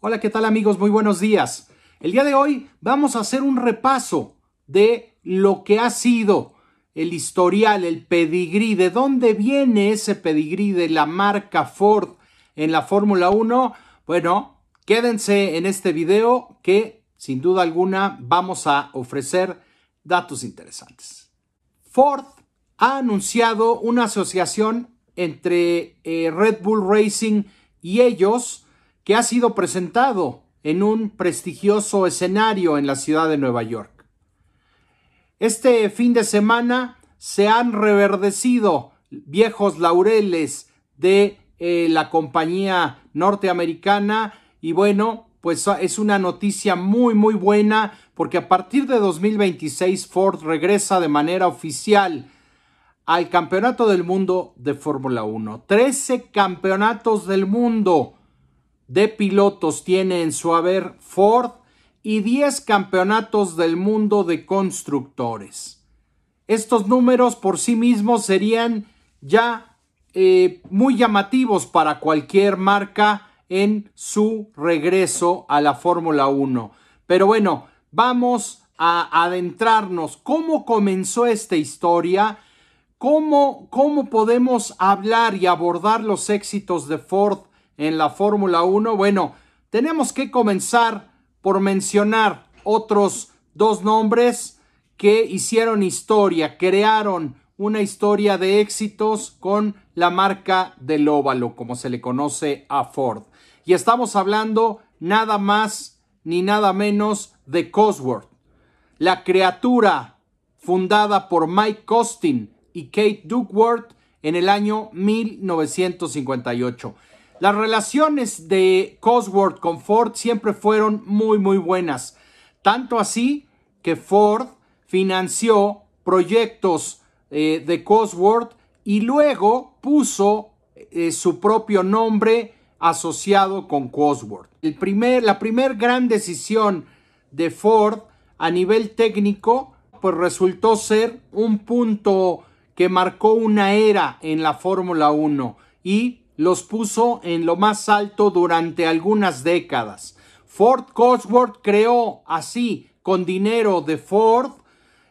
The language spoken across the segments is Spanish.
Hola, ¿qué tal amigos? Muy buenos días. El día de hoy vamos a hacer un repaso de lo que ha sido el historial, el pedigrí, de dónde viene ese pedigrí de la marca Ford en la Fórmula 1. Bueno, quédense en este video que sin duda alguna vamos a ofrecer datos interesantes. Ford ha anunciado una asociación entre eh, Red Bull Racing y ellos que ha sido presentado en un prestigioso escenario en la ciudad de Nueva York. Este fin de semana se han reverdecido viejos laureles de eh, la compañía norteamericana y bueno, pues es una noticia muy muy buena porque a partir de 2026 Ford regresa de manera oficial al Campeonato del Mundo de Fórmula 1. 13 campeonatos del mundo de pilotos tiene en su haber Ford y 10 campeonatos del mundo de constructores. Estos números por sí mismos serían ya eh, muy llamativos para cualquier marca en su regreso a la Fórmula 1. Pero bueno, vamos a adentrarnos. ¿Cómo comenzó esta historia? ¿Cómo, ¿Cómo podemos hablar y abordar los éxitos de Ford en la Fórmula 1? Bueno, tenemos que comenzar por mencionar otros dos nombres que hicieron historia, crearon una historia de éxitos con la marca del óvalo, como se le conoce a Ford. Y estamos hablando nada más ni nada menos de Cosworth, la criatura fundada por Mike Costin y Kate Duckworth en el año 1958. Las relaciones de Cosworth con Ford siempre fueron muy muy buenas. Tanto así que Ford financió proyectos eh, de Cosworth y luego puso eh, su propio nombre asociado con Cosworth. El primer, la primera gran decisión de Ford a nivel técnico pues resultó ser un punto que marcó una era en la Fórmula 1 y los puso en lo más alto durante algunas décadas. Ford Cosworth creó así, con dinero de Ford,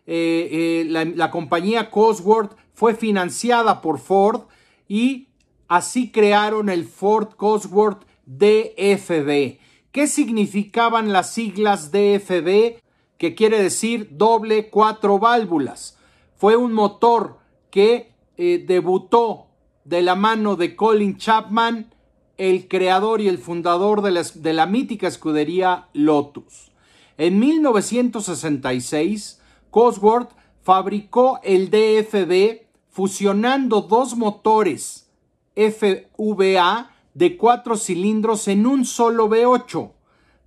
eh, eh, la, compañía Cosworth fue financiada por Ford y así crearon el Ford Cosworth DFB. ¿Qué significaban las siglas DFB? Que quiere decir doble cuatro válvulas. Fue un motor que eh, debutó de la mano de Colin Chapman, el creador y el fundador de la, mítica escudería Lotus. En 1966, Cosworth fabricó el DFB fusionando dos motores FVA de cuatro cilindros en un solo V8.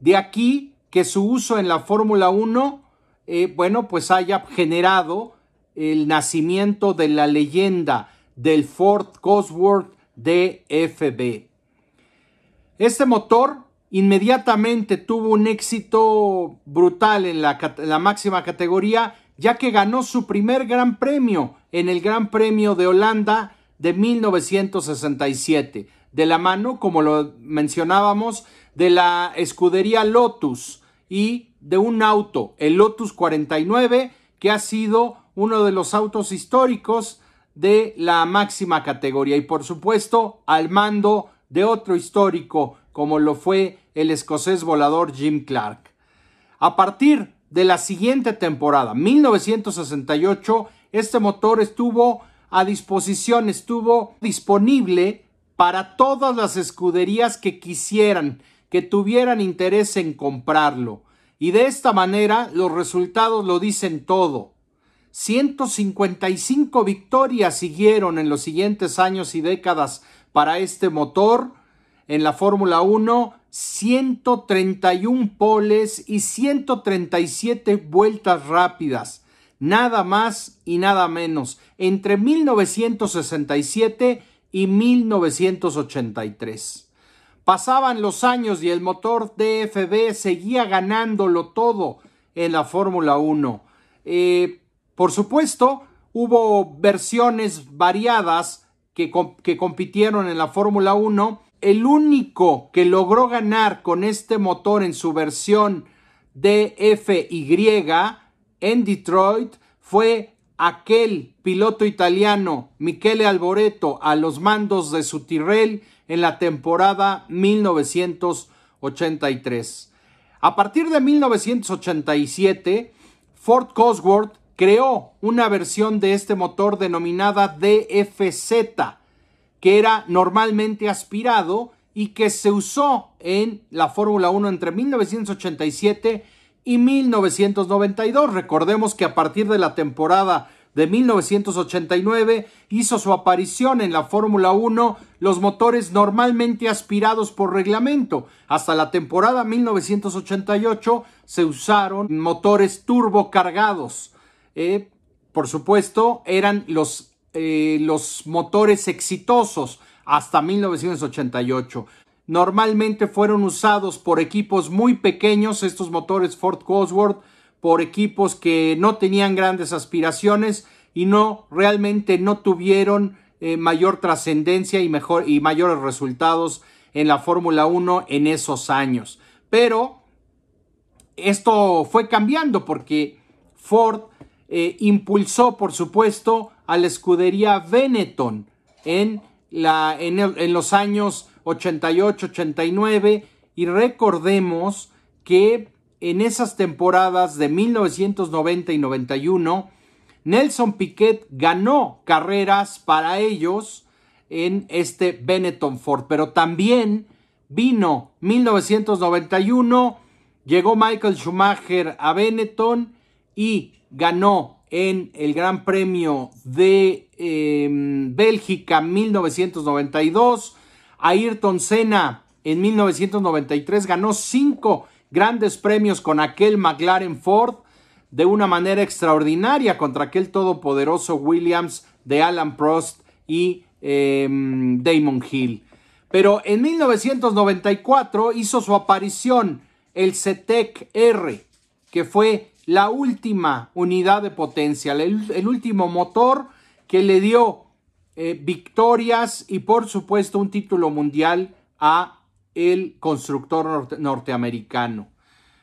De aquí que su uso en la Fórmula 1, eh, bueno, pues haya generado el nacimiento de la leyenda del Ford Cosworth DFB. Este motor inmediatamente tuvo un éxito brutal en la, la, máxima categoría, ya que ganó su primer gran premio en el Gran Premio de Holanda de 1967, de la mano, como lo mencionábamos, de la escudería Lotus y de un auto, el Lotus 49, que ha sido uno de los autos históricos de la máxima categoría y por supuesto al mando de otro histórico como lo fue el escocés volador Jim Clark. A partir de la siguiente temporada, 1968, este motor estuvo a disposición, estuvo disponible para todas las escuderías que quisieran, que tuvieran interés en comprarlo. Y de esta manera los resultados lo dicen todo. 155 victorias siguieron en los siguientes años y décadas para este motor. En la Fórmula 1, 131 poles y 137 vueltas rápidas. Nada más y nada menos. Entre 1967 y 1983. Pasaban los años y el motor DFB seguía ganándolo todo en la Fórmula 1. Eh, por supuesto, hubo versiones variadas que, compitieron en la Fórmula 1 el único que logró ganar con este motor en su versión DFY en Detroit fue aquel piloto italiano Michele Alboreto a los mandos de su Tyrrell en la temporada 1983. A partir de 1987, Ford Cosworth creó una versión de este motor denominada DFZ, que era normalmente aspirado y que se usó en la Fórmula 1 entre 1987 y 1992. Recordemos que a partir de la temporada de 1989 hizo su aparición en la Fórmula 1 los motores normalmente aspirados por reglamento. Hasta la temporada 1988 se usaron motores turbo cargados. Eh, por supuesto, eran los, eh, los motores exitosos hasta 1988. Normalmente fueron usados por equipos muy pequeños, estos motores Ford Cosworth, por equipos que no tenían grandes aspiraciones y no realmente no tuvieron eh, mayor trascendencia y y mayores resultados en la Fórmula 1 en esos años. Pero esto fue cambiando porque Ford eh, impulsó, por supuesto, a la escudería Benetton en, la, en, en los años 88-89 y recordemos que en esas temporadas de 1990 y 91, Nelson Piquet ganó carreras para ellos en este Benetton Ford, pero también vino 1991, llegó Michael Schumacher a Benetton y ganó en el Gran Premio de em, Bélgica 1992. Ayrton Senna en 1993 ganó cinco grandes premios con aquel McLaren Ford de una manera extraordinaria contra aquel todopoderoso Williams de Alan Prost y em, Damon Hill. Pero en 1994 hizo su aparición el CETEC R, que fue la última unidad de potencia, el, último motor que le dio eh, victorias y por supuesto un título mundial a el constructor norteamericano.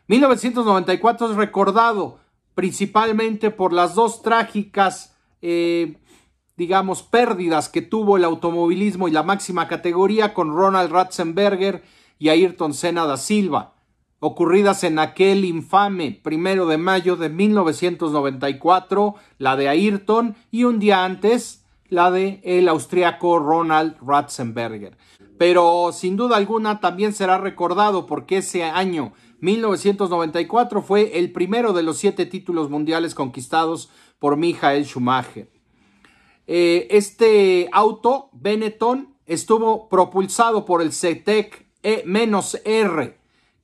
1994 es recordado principalmente por las dos trágicas, eh, digamos, pérdidas que tuvo el automovilismo y la máxima categoría con Ronald Ratzenberger y Ayrton Senna da Silva, ocurridas en aquel infame primero de mayo de 1994, la de Ayrton, y un día antes, la de el austriaco Ronald Ratzenberger pero sin duda alguna también será recordado porque ese año 1994 fue el primero de los siete títulos mundiales conquistados por Michael Schumacher. Eh, este auto, Benetton, estuvo propulsado por el CETEC E-R,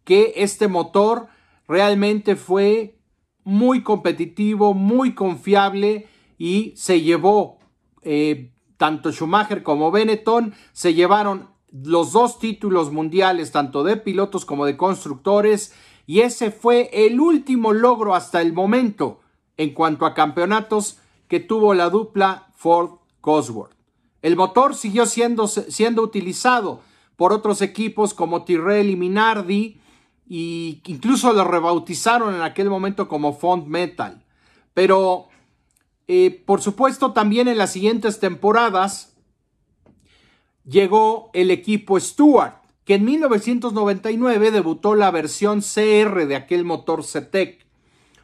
que este motor realmente fue muy competitivo, muy confiable y se llevó, eh, tanto Schumacher como Benetton, se llevaron los dos títulos mundiales, tanto de pilotos como de constructores, y ese fue el último logro hasta el momento en cuanto a campeonatos que tuvo la dupla Ford Cosworth. El motor siguió siendo, siendo utilizado por otros equipos como Tyrrell y Minardi, y incluso lo rebautizaron en aquel momento como Fond Metal. Pero, eh, por supuesto, también en las siguientes temporadas, llegó el equipo Stuart, que en 1999 debutó la versión CR de aquel motor CETEC,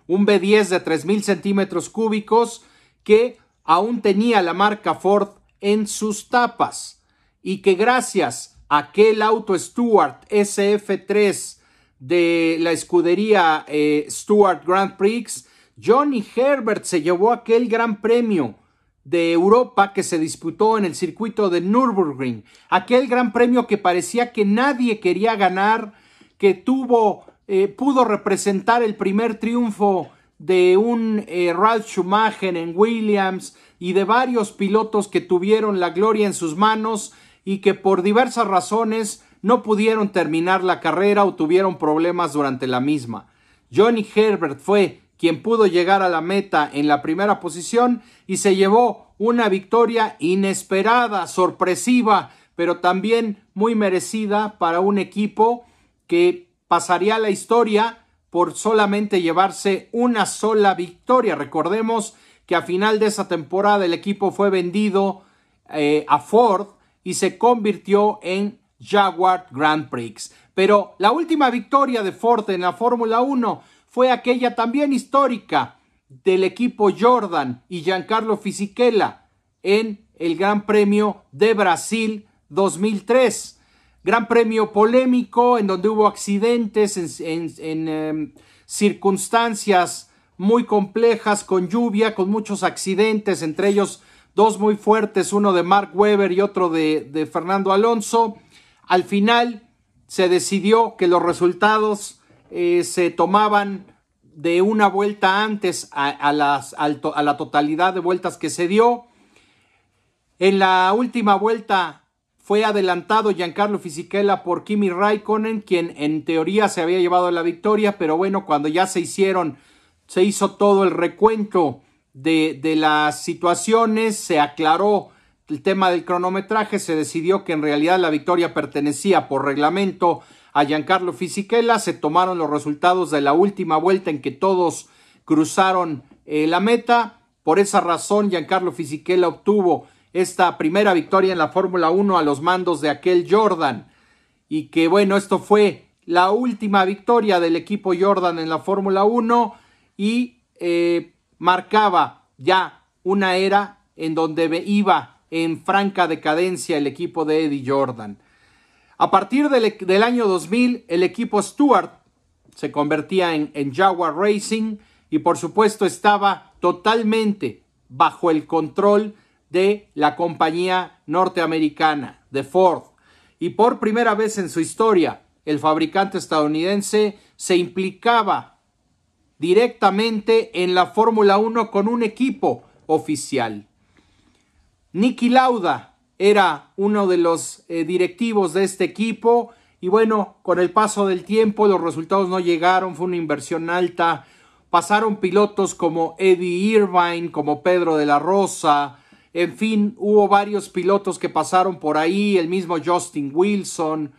un B10 de 3.000 centímetros cúbicos que aún tenía la marca Ford en sus tapas y que gracias a aquel auto Stuart SF3 de la escudería eh, Stuart Grand Prix, Johnny Herbert se llevó aquel gran premio de Europa que se disputó en el circuito de Nürburgring, aquel gran premio que parecía que nadie quería ganar, que tuvo, eh, pudo representar el primer triunfo de un eh, Ralf Schumacher en Williams y de varios pilotos que tuvieron la gloria en sus manos y que por diversas razones no pudieron terminar la carrera o tuvieron problemas durante la misma. Johnny Herbert fue quien pudo llegar a la meta en la primera posición y se llevó una victoria inesperada, sorpresiva, pero también muy merecida para un equipo que pasaría la historia por solamente llevarse una sola victoria. Recordemos que a final de esa temporada el equipo fue vendido eh, a Ford y se convirtió en Jaguar Grand Prix. Pero la última victoria de Ford en la Fórmula 1 fue aquella también histórica del equipo Jordan y Giancarlo Fisichella en el Gran Premio de Brasil 2003. Gran premio polémico en donde hubo accidentes en, em, circunstancias muy complejas, con lluvia, con muchos accidentes, entre ellos dos muy fuertes, uno de Mark Webber y otro de, Fernando Alonso. Al final se decidió que los resultados eh, se tomaban de una vuelta antes a, la totalidad de vueltas que se dio. En la última vuelta fue adelantado Giancarlo Fisichella por Kimi Raikkonen, quien en teoría se había llevado la victoria, pero bueno, cuando ya se hicieron, se hizo todo el recuento de las situaciones, se aclaró el tema del cronometraje, se decidió que en realidad la victoria pertenecía por reglamento a Giancarlo Fisichella, se tomaron los resultados de la última vuelta en que todos cruzaron eh, la meta, por esa razón Giancarlo Fisichella obtuvo esta primera victoria en la Fórmula 1 a los mandos de aquel Jordan. Y que bueno, esto fue la última victoria del equipo Jordan en la Fórmula 1 y eh, marcaba ya una era en donde iba en franca decadencia el equipo de Eddie Jordan. A partir del, del año 2000, el equipo Stewart se convertía en, en Jaguar Racing y por supuesto estaba totalmente bajo el control de la compañía norteamericana, de Ford. Y por primera vez en su historia, el fabricante estadounidense se implicaba directamente en la Fórmula 1 con un equipo oficial. Nicky Lauda era uno de los eh, directivos de este equipo y bueno, con el paso del tiempo los resultados no llegaron, fue una inversión alta. Pasaron pilotos como Eddie Irvine, como Pedro de la Rosa, en fin, hubo varios pilotos que pasaron por ahí, el mismo Justin Wilson,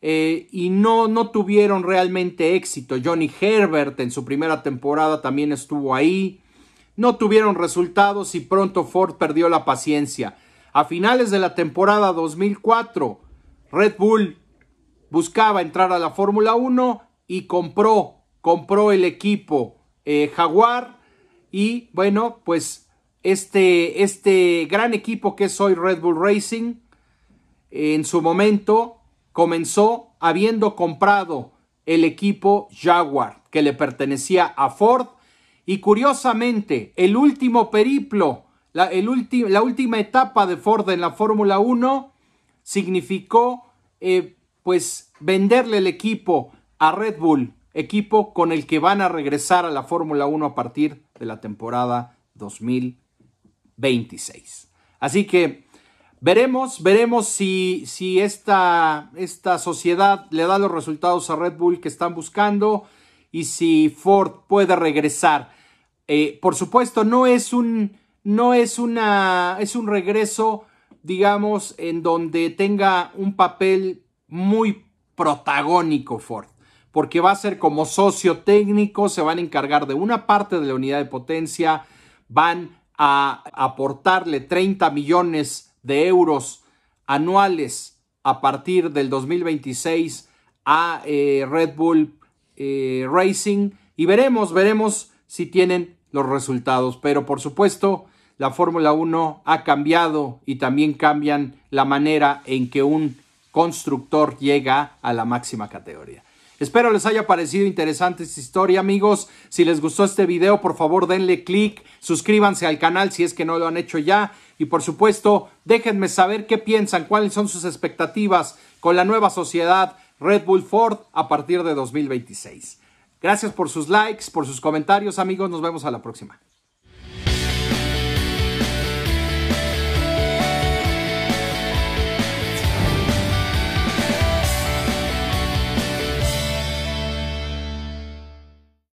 eh, y no, no tuvieron realmente éxito. Johnny Herbert en su primera temporada también estuvo ahí. No tuvieron resultados y pronto Ford perdió la paciencia. A finales de la temporada 2004, Red Bull buscaba entrar a la Fórmula 1 y compró, compró el equipo eh, Jaguar y bueno, pues este, este gran equipo que es hoy Red Bull Racing, en su momento comenzó habiendo comprado el equipo Jaguar que le pertenecía a Ford y curiosamente el último periplo, la, última etapa de Ford en la Fórmula 1 significó eh, pues venderle el equipo a Red Bull, equipo con el que van a regresar a la Fórmula 1 a partir de la temporada 2020. 26. Así que veremos, veremos si, esta sociedad le da los resultados a Red Bull que están buscando y si Ford puede regresar. Eh, por supuesto, no es un, no es una, es un regreso, digamos, en donde tenga un papel muy protagónico Ford, porque va a ser como socio técnico, se van a encargar de una parte de la unidad de potencia, van a aportarle 30 millones de euros anuales a partir del 2026 a eh, Red Bull eh, Racing y veremos, veremos si tienen los resultados. Pero por supuesto, la Fórmula 1 ha cambiado y también cambian la manera en que un constructor llega a la máxima categoría. Espero les haya parecido interesante esta historia, amigos. Si les gustó este video, por favor denle click, suscríbanse al canal si es que no lo han hecho ya. Y por supuesto, déjenme saber qué piensan, cuáles son sus expectativas con la nueva sociedad Red Bull Ford a partir de 2026. Gracias por sus likes, por sus comentarios, amigos. Nos vemos a la próxima.